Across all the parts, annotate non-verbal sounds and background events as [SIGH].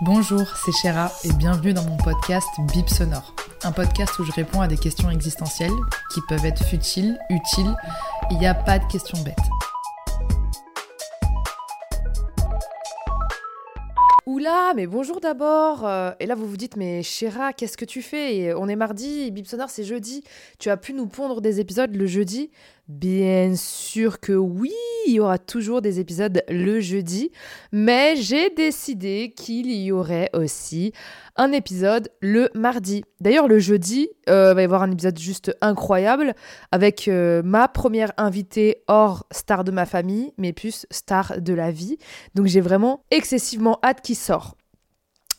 Bonjour, c'est Chéra et bienvenue dans mon podcast Bip Sonore. Un podcast où je réponds à des questions existentielles qui peuvent être futiles, utiles. Il n'y a pas de questions bêtes. Oula, mais bonjour d'abord. Euh, et là, vous vous dites, mais Chéra, qu'est-ce que tu fais? On est mardi, Bip Sonore, c'est jeudi. Tu as pu nous pondre des épisodes le jeudi? Bien sûr que oui, il y aura toujours des épisodes le jeudi, mais j'ai décidé qu'il y aurait aussi un épisode le mardi. D'ailleurs, le jeudi, euh, il va y avoir un épisode juste incroyable avec euh, ma première invitée hors star de ma famille, mais plus star de la vie. Donc j'ai vraiment excessivement hâte qu'il sorte.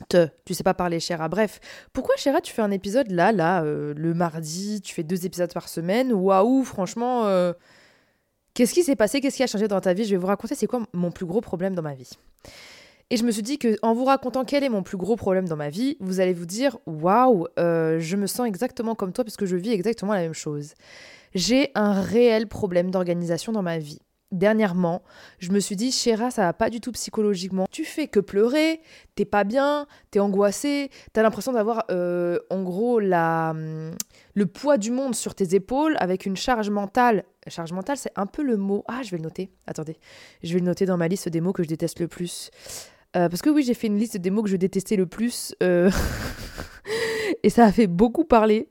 Te, tu sais pas parler, Chéra. Bref, pourquoi, Chéra, tu fais un épisode là, là, euh, le mardi, tu fais deux épisodes par semaine? Waouh, franchement, euh, qu'est-ce qui s'est passé? Qu'est-ce qui a changé dans ta vie? Je vais vous raconter c'est quoi mon plus gros problème dans ma vie. Et je me suis dit que en vous racontant quel est mon plus gros problème dans ma vie, vous allez vous dire waouh, euh, je me sens exactement comme toi parce que je vis exactement la même chose. J'ai un réel problème d'organisation dans ma vie dernièrement, je me suis dit, Chéra, ça va pas du tout psychologiquement. Tu fais que pleurer, t'es pas bien, t'es angoissé, t'as l'impression d'avoir, euh, en gros, la, hum, le poids du monde sur tes épaules avec une charge mentale. Charge mentale, c'est un peu le mot. Ah, je vais le noter. Attendez, je vais le noter dans ma liste des mots que je déteste le plus. Euh, parce que oui, j'ai fait une liste des mots que je détestais le plus. Euh... [LAUGHS] et ça a fait beaucoup parler.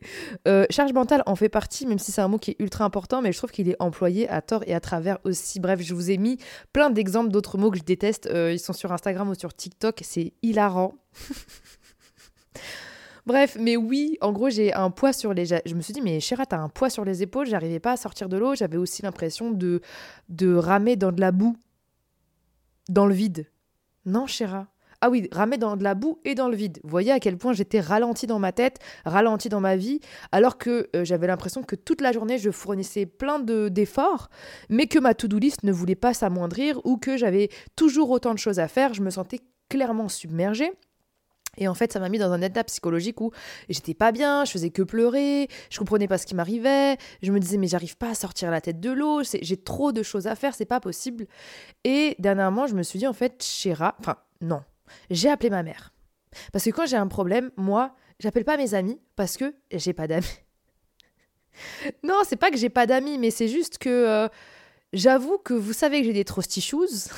Euh, charge mentale en fait partie, même si c'est un mot qui est ultra important, mais je trouve qu'il est employé à tort et à travers aussi. Bref, je vous ai mis plein d'exemples d'autres mots que je déteste. Ils sont sur Instagram ou sur TikTok, c'est hilarant. [LAUGHS] Bref, mais oui, en gros, j'ai un poids sur les. Je me suis dit, mais Chéra, t'as un poids sur les épaules, j'arrivais pas à sortir de l'eau, j'avais aussi l'impression de, de ramer dans de la boue, dans le vide. Non, Chéra, ah oui, ramer dans de la boue et dans le vide. Vous voyez à quel point j'étais ralenti dans ma tête, ralenti dans ma vie, alors que euh, j'avais l'impression que toute la journée je fournissais plein d'efforts, mais que ma to-do list ne voulait pas s'amoindrir ou que j'avais toujours autant de choses à faire. Je me sentais clairement submergée. Et en fait, ça m'a mis dans un état psychologique où j'étais pas bien, je faisais que pleurer, je comprenais pas ce qui m'arrivait, je me disais mais j'arrive pas à sortir la tête de l'eau, j'ai trop de choses à faire, c'est pas possible. Et dernièrement, je me suis dit en fait, Chéra, enfin non, j'ai appelé ma mère. Parce que quand j'ai un problème, moi, j'appelle pas mes amis parce que j'ai pas d'amis. [LAUGHS] non, c'est pas que j'ai pas d'amis, mais c'est juste que euh, j'avoue que vous savez que j'ai des trusty shoes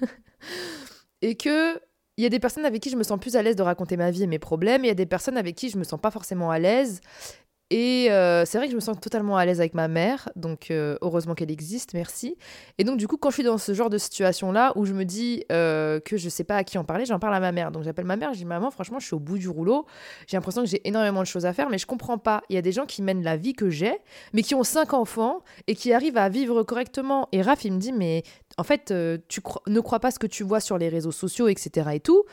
[LAUGHS] et que il y a des personnes avec qui je me sens plus à l'aise de raconter ma vie et mes problèmes, il y a des personnes avec qui je me sens pas forcément à l'aise et euh, c'est vrai que je me sens totalement à l'aise avec ma mère, donc euh, heureusement qu'elle existe, merci. Et donc du coup, quand je suis dans ce genre de situation-là, où je me dis euh, que je sais pas à qui en parler, j'en parle à ma mère. Donc j'appelle ma mère, je dis maman, franchement, je suis au bout du rouleau, j'ai l'impression que j'ai énormément de choses à faire, mais je comprends pas. Il y a des gens qui mènent la vie que j'ai, mais qui ont cinq enfants et qui arrivent à vivre correctement. Et Raph, il me dit, mais en fait, tu ne crois pas ce que tu vois sur les réseaux sociaux, etc. et tout,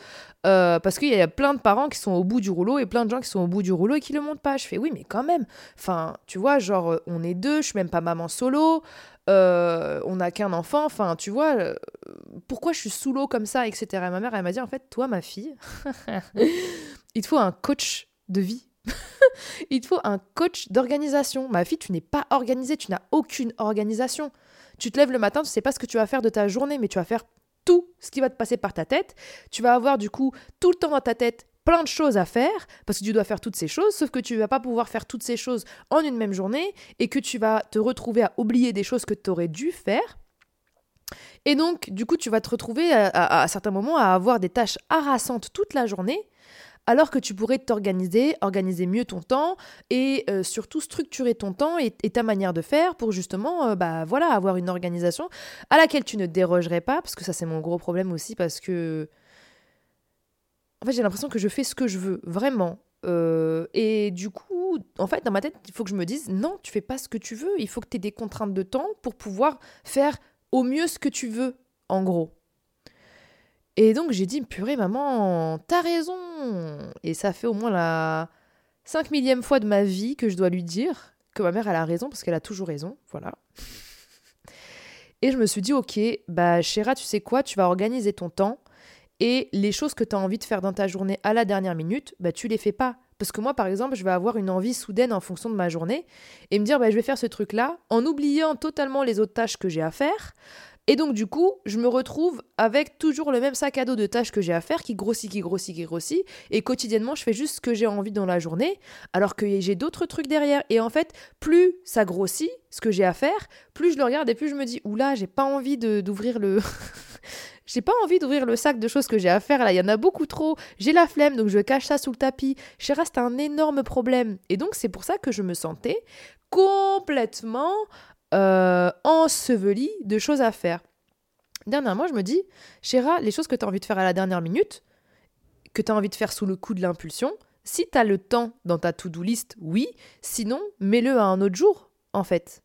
parce qu'il y a plein de parents qui sont au bout du rouleau et plein de gens qui sont au bout du rouleau et qui le montrent pas. Je fais oui, mais quand même. Enfin, tu vois, genre, euh, on est deux, je suis même pas maman solo, euh, on n'a qu'un enfant, enfin, tu vois, euh, pourquoi je suis sous l'eau comme ça, etc. Et ma mère, elle m'a dit, en fait, toi, ma fille, [LAUGHS] il te faut un coach de vie. [LAUGHS] il te faut un coach d'organisation. Ma fille, tu n'es pas organisée, tu n'as aucune organisation. Tu te lèves le matin, tu sais pas ce que tu vas faire de ta journée, mais tu vas faire tout ce qui va te passer par ta tête. Tu vas avoir du coup tout le temps dans ta tête plein de choses à faire, parce que tu dois faire toutes ces choses, sauf que tu vas pas pouvoir faire toutes ces choses en une même journée, et que tu vas te retrouver à oublier des choses que tu aurais dû faire. Et donc, du coup, tu vas te retrouver à, certains moments à avoir des tâches harassantes toute la journée, alors que tu pourrais t'organiser, organiser mieux ton temps et euh, surtout structurer ton temps et, ta manière de faire pour justement euh, bah voilà avoir une organisation à laquelle tu ne dérogerais pas parce que ça c'est mon gros problème aussi parce que en fait, j'ai l'impression que je fais ce que je veux, vraiment. Euh, et du coup, en fait, dans ma tête, il faut que je me dise non, tu fais pas ce que tu veux. Il faut que tu aies des contraintes de temps pour pouvoir faire au mieux ce que tu veux, en gros. Et donc, j'ai dit purée, maman, t'as raison. Et ça fait au moins la 5 millième fois de ma vie que je dois lui dire que ma mère, elle a raison parce qu'elle a toujours raison. Voilà. Et je me suis dit, ok, bah, Chéra, tu sais quoi, tu vas organiser ton temps et les choses que tu as envie de faire dans ta journée à la dernière minute, bah, tu les fais pas. Parce que moi, par exemple, je vais avoir une envie soudaine en fonction de ma journée et me dire, bah, je vais faire ce truc-là en oubliant totalement les autres tâches que j'ai à faire. Et donc, du coup, je me retrouve avec toujours le même sac à dos de tâches que j'ai à faire qui grossit, qui grossit, qui grossit. Et quotidiennement, je fais juste ce que j'ai envie dans la journée, alors que j'ai d'autres trucs derrière. Et en fait, plus ça grossit, ce que j'ai à faire, plus je le regarde et plus je me dis, oula, j'ai pas envie d'ouvrir le. [LAUGHS] j'ai pas envie d'ouvrir le sac de choses que j'ai à faire là, il y en a beaucoup trop. J'ai la flemme, donc je cache ça sous le tapis. Chéra, c'est un énorme problème. Et donc, c'est pour ça que je me sentais complètement euh, enseveli de choses à faire. Dernièrement, je me dis, Chéra, les choses que tu as envie de faire à la dernière minute, que tu as envie de faire sous le coup de l'impulsion, si tu as le temps dans ta to-do list, oui, sinon, mets-le à un autre jour, en fait.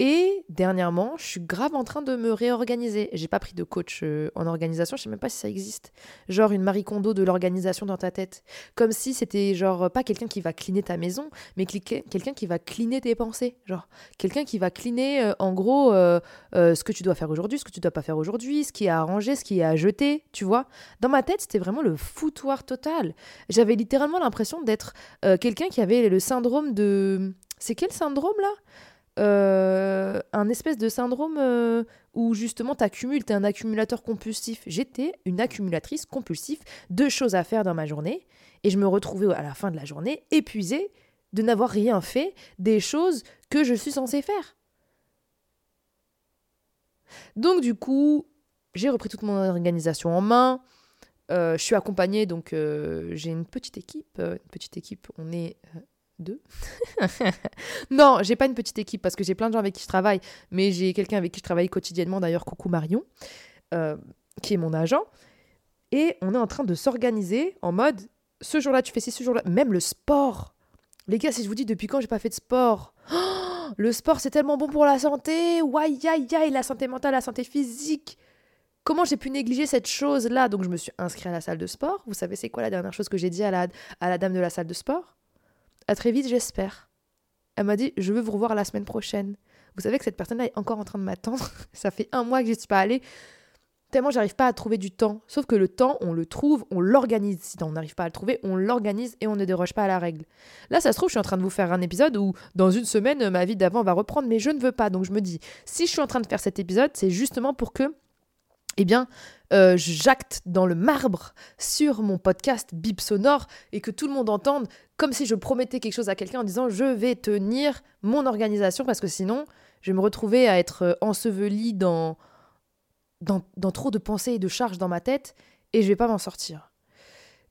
Et dernièrement, je suis grave en train de me réorganiser. J'ai pas pris de coach euh, en organisation, je sais même pas si ça existe. Genre une Marie Kondo de l'organisation dans ta tête. Comme si c'était genre pas quelqu'un qui va cleaner ta maison, mais quelqu'un qui va cleaner tes pensées. Genre quelqu'un qui va cleaner euh, en gros euh, ce que tu dois faire aujourd'hui, ce que tu dois pas faire aujourd'hui, ce qui est à ranger, ce qui est à jeter, tu vois. Dans ma tête, c'était vraiment le foutoir total. J'avais littéralement l'impression d'être quelqu'un qui avait le syndrome de. C'est quel syndrome là? Euh, un espèce de syndrome euh, où justement tu accumules, tu es un accumulateur compulsif. J'étais une accumulatrice compulsive de choses à faire dans ma journée et je me retrouvais à la fin de la journée épuisée de n'avoir rien fait des choses que je suis censée faire. Donc du coup, j'ai repris toute mon organisation en main. Euh, je suis accompagnée, donc j'ai une petite équipe. une petite équipe, on est deux [LAUGHS] Non, j'ai pas une petite équipe parce que j'ai plein de gens avec qui je travaille, mais j'ai quelqu'un avec qui je travaille quotidiennement, d'ailleurs, coucou Marion, euh, qui est mon agent. Et on est en train de s'organiser en mode ce jour-là, tu fais ci, ce jour-là. Même le sport. Les gars, si je vous dis depuis quand j'ai pas fait de sport, [GASPS] le sport c'est tellement bon pour la santé. Aïe, aïe, aïe, la santé mentale, la santé physique. Comment j'ai pu négliger cette chose-là? Donc je me suis inscrite à la salle de sport. Vous savez, c'est quoi la dernière chose que j'ai dit à la, à la dame de la salle de sport? À très vite, j'espère. Elle m'a dit Je veux vous revoir la semaine prochaine. Vous savez que cette personne-là est encore en train de m'attendre. [LAUGHS] Ça fait un mois que je suis pas allée. Tellement j'arrive pas à trouver du temps. Sauf que le temps, on le trouve, on l'organise. Si on n'arrive pas à le trouver, on l'organise et on ne déroge pas à la règle. Là, ça se trouve, je suis en train de vous faire un épisode où dans une semaine, ma vie d'avant va reprendre, mais je ne veux pas. Donc je me dis, si je suis en train de faire cet épisode, c'est justement pour que eh bien, euh, j'acte dans le marbre sur mon podcast Bip Sonore et que tout le monde entende comme si je promettais quelque chose à quelqu'un en disant je vais tenir mon organisation parce que sinon je vais me retrouver à être euh, enseveli dans, dans, dans trop de pensées et de charges dans ma tête et je vais pas m'en sortir.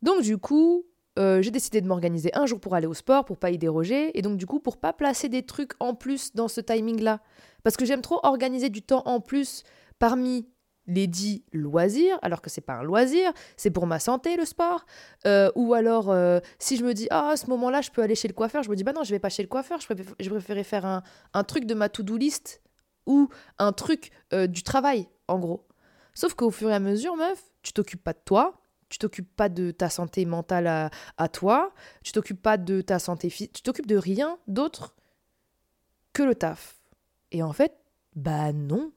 Donc du coup, euh, j'ai décidé de m'organiser un jour pour aller au sport, pour pas y déroger, et donc du coup pour pas placer des trucs en plus dans ce timing-là. Parce que j'aime trop organiser du temps en plus parmi les dits loisirs, alors que c'est pas un loisir, c'est pour ma santé le sport. Euh, ou alors, euh, si je me dis, ah, à ce moment-là, je peux aller chez le coiffeur, je me dis, bah non, je vais pas chez le coiffeur, je, préfère, je préférais faire un, un, truc de ma to-do list ou un truc euh, du travail, en gros. Sauf qu'au fur et à mesure, meuf, tu t'occupes pas de toi, tu t'occupes pas de ta santé mentale à, à toi, tu t'occupes pas de ta santé physique, tu t'occupes de rien d'autre que le taf. Et en fait, bah non,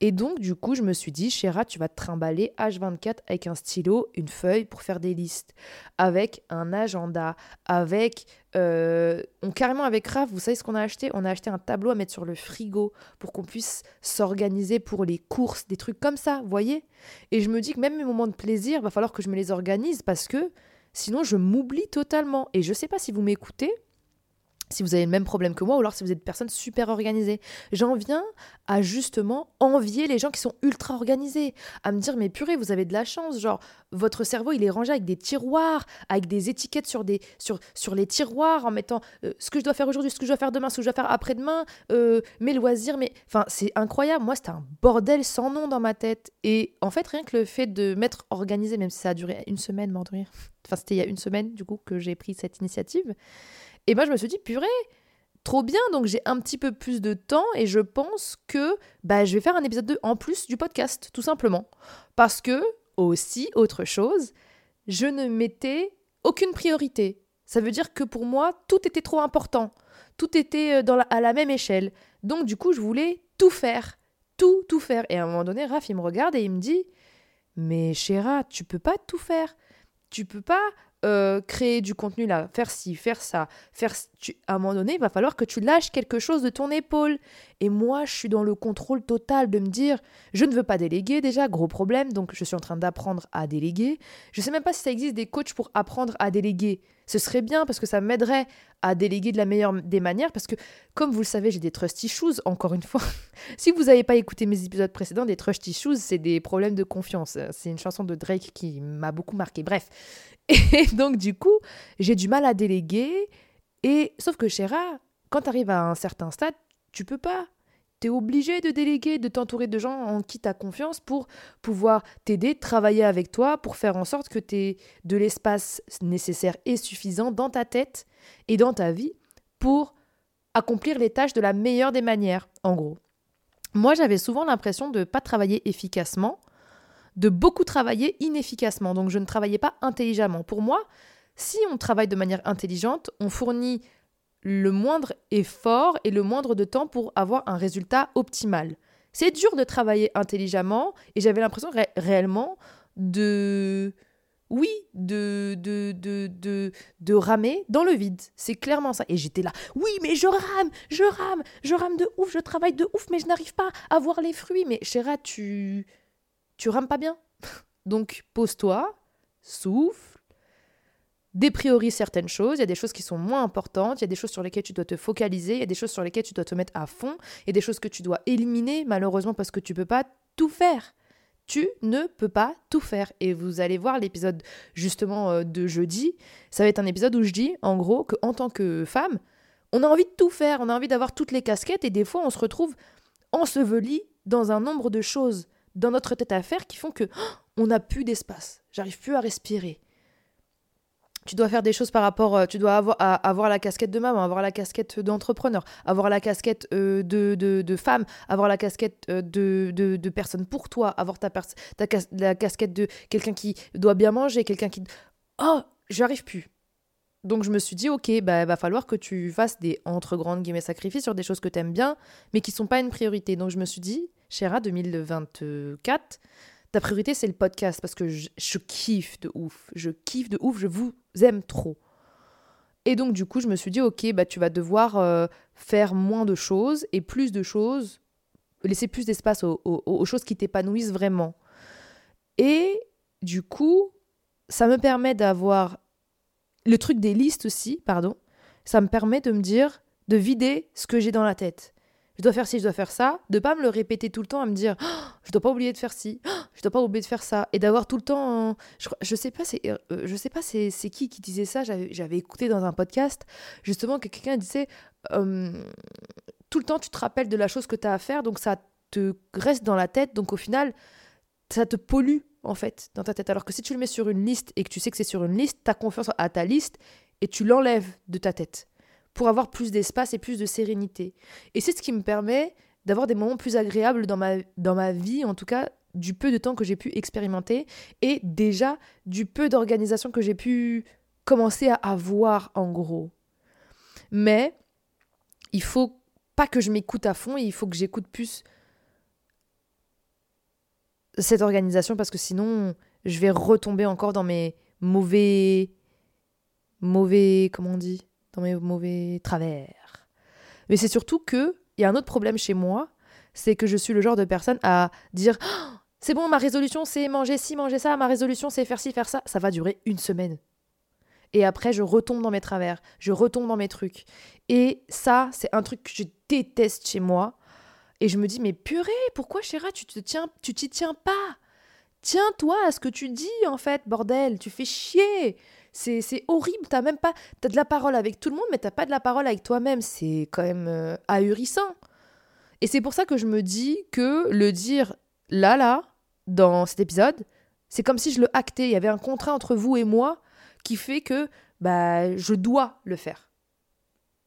et donc, du coup, je me suis dit, Chéra, tu vas te trimballer H24 avec un stylo, une feuille pour faire des listes, avec un agenda, avec. Euh, on, carrément avec Raph, vous savez ce qu'on a acheté? On a acheté un tableau à mettre sur le frigo pour qu'on puisse s'organiser pour les courses, des trucs comme ça, voyez? Et je me dis que même mes moments de plaisir, va falloir que je me les organise parce que sinon je m'oublie totalement. Et je sais pas si vous m'écoutez, si vous avez le même problème que moi, ou alors si vous êtes une personne super organisée. J'en viens à justement envier les gens qui sont ultra organisés, à me dire mais purée, vous avez de la chance, genre votre cerveau il est rangé avec des tiroirs, avec des étiquettes sur, des, sur, sur les tiroirs, en mettant euh, ce que je dois faire aujourd'hui, ce que je dois faire demain, ce que je dois faire après-demain, euh, mes loisirs, mais enfin c'est incroyable. Moi c'était un bordel sans nom dans ma tête. Et en fait rien que le fait de m'être organisé, même si ça a duré une semaine, m'endormir, enfin c'était il y a une semaine du coup que j'ai pris cette initiative. Et moi, je me suis dit, purée, trop bien, donc j'ai un petit peu plus de temps et je pense que bah, je vais faire un épisode 2 en plus du podcast, tout simplement. Parce que, aussi, autre chose, je ne mettais aucune priorité. Ça veut dire que pour moi, tout était trop important. Tout était euh, à la même échelle. Donc, du coup, je voulais tout faire. Tout, tout faire. Et à un moment donné, Raph, il me regarde et il me dit Mais Chéra, tu peux pas tout faire. Tu peux pas euh, créer du contenu là, faire ci, faire ça, faire à un moment donné, il va falloir que tu lâches quelque chose de ton épaule. Et moi, je suis dans le contrôle total de me dire, je ne veux pas déléguer déjà, gros problème, donc je suis en train d'apprendre à déléguer. Je sais même pas si ça existe des coachs pour apprendre à déléguer. Ce serait bien parce que ça m'aiderait à déléguer de la meilleure des manières parce que, comme vous le savez, j'ai des trust issues, encore une fois. [LAUGHS] si vous n'avez pas écouté mes épisodes précédents, des trust issues, c'est des problèmes de confiance. C'est une chanson de Drake qui m'a beaucoup marqué. Bref. [LAUGHS] Et donc, du coup, j'ai du mal à déléguer. Et sauf que Chéra, quand tu arrives à un certain stade, tu peux pas. Tu es obligé de déléguer, de t'entourer de gens en qui tu as confiance pour pouvoir t'aider, travailler avec toi, pour faire en sorte que tu aies de l'espace nécessaire et suffisant dans ta tête et dans ta vie pour accomplir les tâches de la meilleure des manières, en gros. Moi, j'avais souvent l'impression de ne pas travailler efficacement de beaucoup travailler inefficacement. Donc je ne travaillais pas intelligemment. Pour moi, si on travaille de manière intelligente, on fournit le moindre effort et le moindre de temps pour avoir un résultat optimal. C'est dur de travailler intelligemment et j'avais l'impression réellement de... Oui, de, de, de, de, de ramer dans le vide. C'est clairement ça. Et j'étais là, oui, mais je rame, je rame, je rame de ouf, je travaille de ouf, mais je n'arrive pas à voir les fruits. Mais Chéra, tu, tu rames pas bien. [LAUGHS] Donc pose-toi, souffle, dépriorise certaines choses. Il y a des choses qui sont moins importantes, il y a des choses sur lesquelles tu dois te focaliser, il y a des choses sur lesquelles tu dois te mettre à fond, a des choses que tu dois éliminer, malheureusement, parce que tu peux pas tout faire. Tu ne peux pas tout faire. Et vous allez voir l'épisode justement euh, de jeudi. Ça va être un épisode où je dis, en gros, qu'en tant que femme, on a envie de tout faire, on a envie d'avoir toutes les casquettes et des fois on se retrouve enseveli dans un nombre de choses dans notre tête à faire qui font que oh, on n'a plus d'espace. J'arrive plus à respirer. Tu dois faire des choses par rapport, euh, tu dois avoir, avoir la casquette de maman, avoir la casquette d'entrepreneur, avoir la casquette euh, de, de, femme, avoir la casquette euh, de, de, personne pour toi, avoir ta, ta la casquette de quelqu'un qui doit bien manger, quelqu'un qui... Oh, j'arrive plus. Donc je me suis dit, ok, bah va falloir que tu fasses des entre grandes guillemets sacrifices sur des choses que tu aimes bien, mais qui sont pas une priorité. Donc je me suis dit, Chéra 2024, ta priorité c'est le podcast parce que je, kiffe de ouf. Je kiffe de ouf, je vous aime trop. Et donc du coup, je me suis dit, ok, bah tu vas devoir euh, faire moins de choses et plus de choses, laisser plus d'espace aux, choses qui t'épanouissent vraiment. Et du coup, ça me permet d'avoir le truc des listes aussi, pardon. Ça me permet de me dire, de vider ce que j'ai dans la tête je dois faire ci, je dois faire ça, de pas me le répéter tout le temps, à me dire, oh, je dois pas oublier de faire ci, oh, je dois pas oublier de faire ça, et d'avoir tout le temps, je, sais pas, c'est, euh, je sais pas, c'est, qui qui disait ça, j'avais, écouté dans un podcast, justement, que quelqu'un disait, tout le temps tu te rappelles de la chose que tu as à faire, donc ça te reste dans la tête, donc au final, ça te pollue en fait dans ta tête. Alors que si tu le mets sur une liste et que tu sais que c'est sur une liste, tu as confiance à ta liste et tu l'enlèves de ta tête pour avoir plus d'espace et plus de sérénité. Et c'est ce qui me permet d'avoir des moments plus agréables dans ma, dans ma vie, en tout cas du peu de temps que j'ai pu expérimenter et déjà du peu d'organisation que j'ai pu commencer à avoir en gros. Mais il faut pas que je m'écoute à fond, il faut que j'écoute plus cette organisation parce que sinon je vais retomber encore dans mes mauvais mauvais comment on dit dans mes mauvais travers. Mais c'est surtout que il y a un autre problème chez moi, c'est que je suis le genre de personne à dire c'est bon, ma résolution c'est manger ci, manger ça, ma résolution c'est faire ci, faire ça. Ça va durer une semaine. Et après, je retombe dans mes travers, je retombe dans mes trucs. Et ça, c'est un truc que je déteste chez moi. Et je me dis, mais purée, pourquoi Chéra, tu te tiens, tu t'y tiens pas? Tiens-toi à ce que tu dis, en fait, bordel, tu fais chier. C'est horrible, t'as même pas. T'as de la parole avec tout le monde, mais t'as pas de la parole avec toi-même. C'est quand même euh, ahurissant. Et c'est pour ça que je me dis que le dire là, là, dans cet épisode, c'est comme si je le actais. Il y avait un contrat entre vous et moi qui fait que bah, je dois le faire.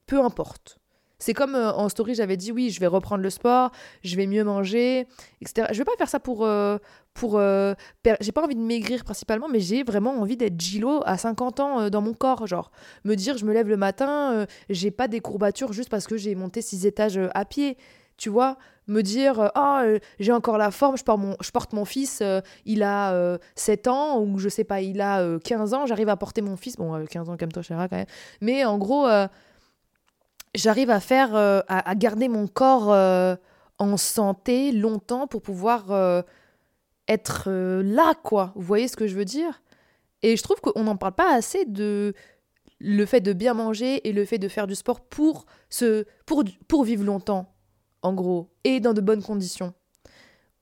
Peu importe. C'est comme euh, en story, j'avais dit oui, je vais reprendre le sport, je vais mieux manger, etc. Je vais pas faire ça pour. Euh, pour euh, j'ai pas envie de maigrir principalement, mais j'ai vraiment envie d'être Gilo à 50 ans dans mon corps. Genre, me dire, je me lève le matin, j'ai pas des courbatures juste parce que j'ai monté six étages à pied. Tu vois, me dire oh j'ai encore la forme, je porte mon, je porte mon fils, il a 7 ans ou je sais pas, il a 15 ans, j'arrive à porter mon fils. Bon, 15 ans comme toi, Chéra, quand même. Mais en gros, j'arrive à faire à, garder mon corps en santé longtemps pour pouvoir être là quoi. Vous voyez ce que je veux dire? Et je trouve qu'on n'en parle pas assez de le fait de bien manger et le fait de faire du sport pour, se, pour, pour vivre longtemps, en gros, et dans de bonnes conditions.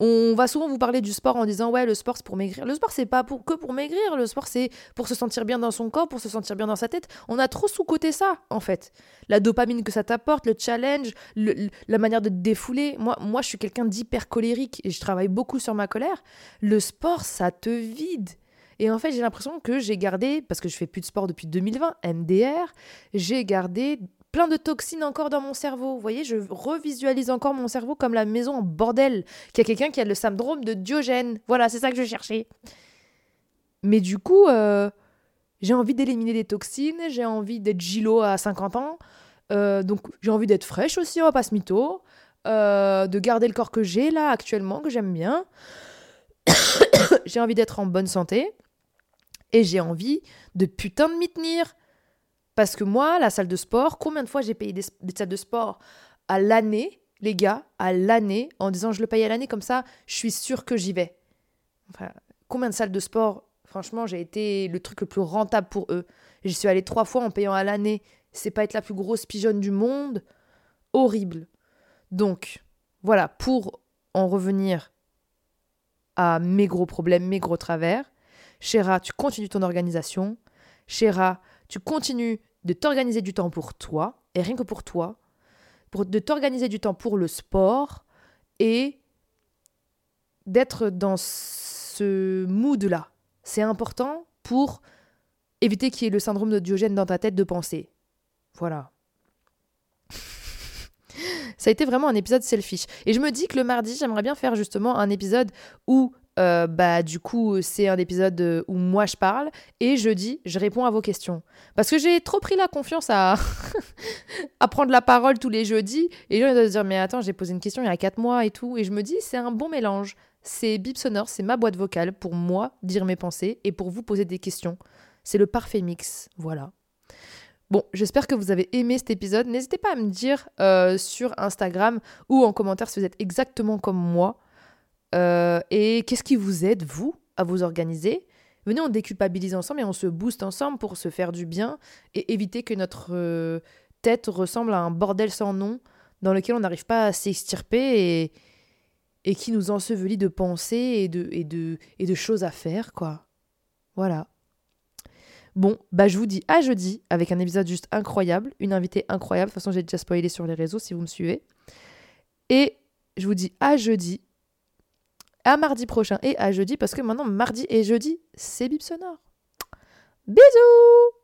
On va souvent vous parler du sport en disant ouais le sport c'est pour maigrir. Le sport c'est pas pour, que pour maigrir, le sport c'est pour se sentir bien dans son corps, pour se sentir bien dans sa tête. On a trop sous-côté ça en fait. La dopamine que ça t'apporte, le challenge, la manière de te défouler. Moi, moi je suis quelqu'un d'hyper colérique et je travaille beaucoup sur ma colère. Le sport ça te vide. Et en fait, j'ai l'impression que j'ai gardé, parce que je fais plus de sport depuis 2020, MDR, j'ai gardé plein de toxines encore dans mon cerveau. Vous voyez, je revisualise encore mon cerveau comme la maison en bordel, qu'il y a quelqu'un qui a le syndrome de Diogène. Voilà, c'est ça que je cherchais. Mais du coup, euh, j'ai envie d'éliminer des toxines, j'ai envie d'être gilo à 50 ans, euh, donc j'ai envie d'être fraîche aussi, on va pas se mytho, euh, de garder le corps que j'ai là actuellement, que j'aime bien. [COUGHS] j'ai envie d'être en bonne santé. Et j'ai envie de putain de m'y tenir. Parce que moi, la salle de sport, combien de fois j'ai payé des, salles de sport à l'année, les gars, à l'année, en disant je le paye à l'année, comme ça, je suis sûre que j'y vais. Enfin, combien de salles de sport Franchement, j'ai été le truc le plus rentable pour eux. J'y suis allée trois fois en payant à l'année. C'est pas être la plus grosse pigeonne du monde. Horrible. Donc, voilà, pour en revenir à mes gros problèmes, mes gros travers, Chéra, tu continues ton organisation. Chéra, tu continues de t'organiser du temps pour toi, et rien que pour toi, pour de t'organiser du temps pour le sport et d'être dans ce mood-là. C'est important pour éviter qu'il y ait le syndrome de Diogène dans ta tête de penser. Voilà. [LAUGHS] Ça a été vraiment un épisode selfish. Et je me dis que le mardi, j'aimerais bien faire justement un épisode où euh, bah du coup c'est un épisode euh, où moi je parle et jeudi je réponds à vos questions. Parce que j'ai trop pris la confiance à [LAUGHS] à prendre la parole tous les jeudis et les gens doivent se dire mais attends j'ai posé une question il y a 4 mois et tout. Et je me dis c'est un bon mélange. C'est Bip Sonore c'est ma boîte vocale pour moi dire mes pensées et pour vous poser des questions. C'est le parfait mix. Voilà. Bon, j'espère que vous avez aimé cet épisode. N'hésitez pas à me dire euh, sur Instagram ou en commentaire si vous êtes exactement comme moi. Euh, et qu'est-ce qui vous aide, vous, à vous organiser? Venez, on déculpabilise ensemble et on se booste ensemble pour se faire du bien et éviter que notre euh, tête ressemble à un bordel sans nom dans lequel on n'arrive pas à s'extirper et, qui nous ensevelit de pensées et de, et, de, et de choses à faire, quoi. Voilà. Bon, bah je vous dis à jeudi avec un épisode juste incroyable, une invitée incroyable. De toute façon, j'ai déjà spoilé sur les réseaux si vous me suivez. Et je vous dis à jeudi à mardi prochain et à jeudi parce que maintenant mardi et jeudi c'est bip sonore. Bisous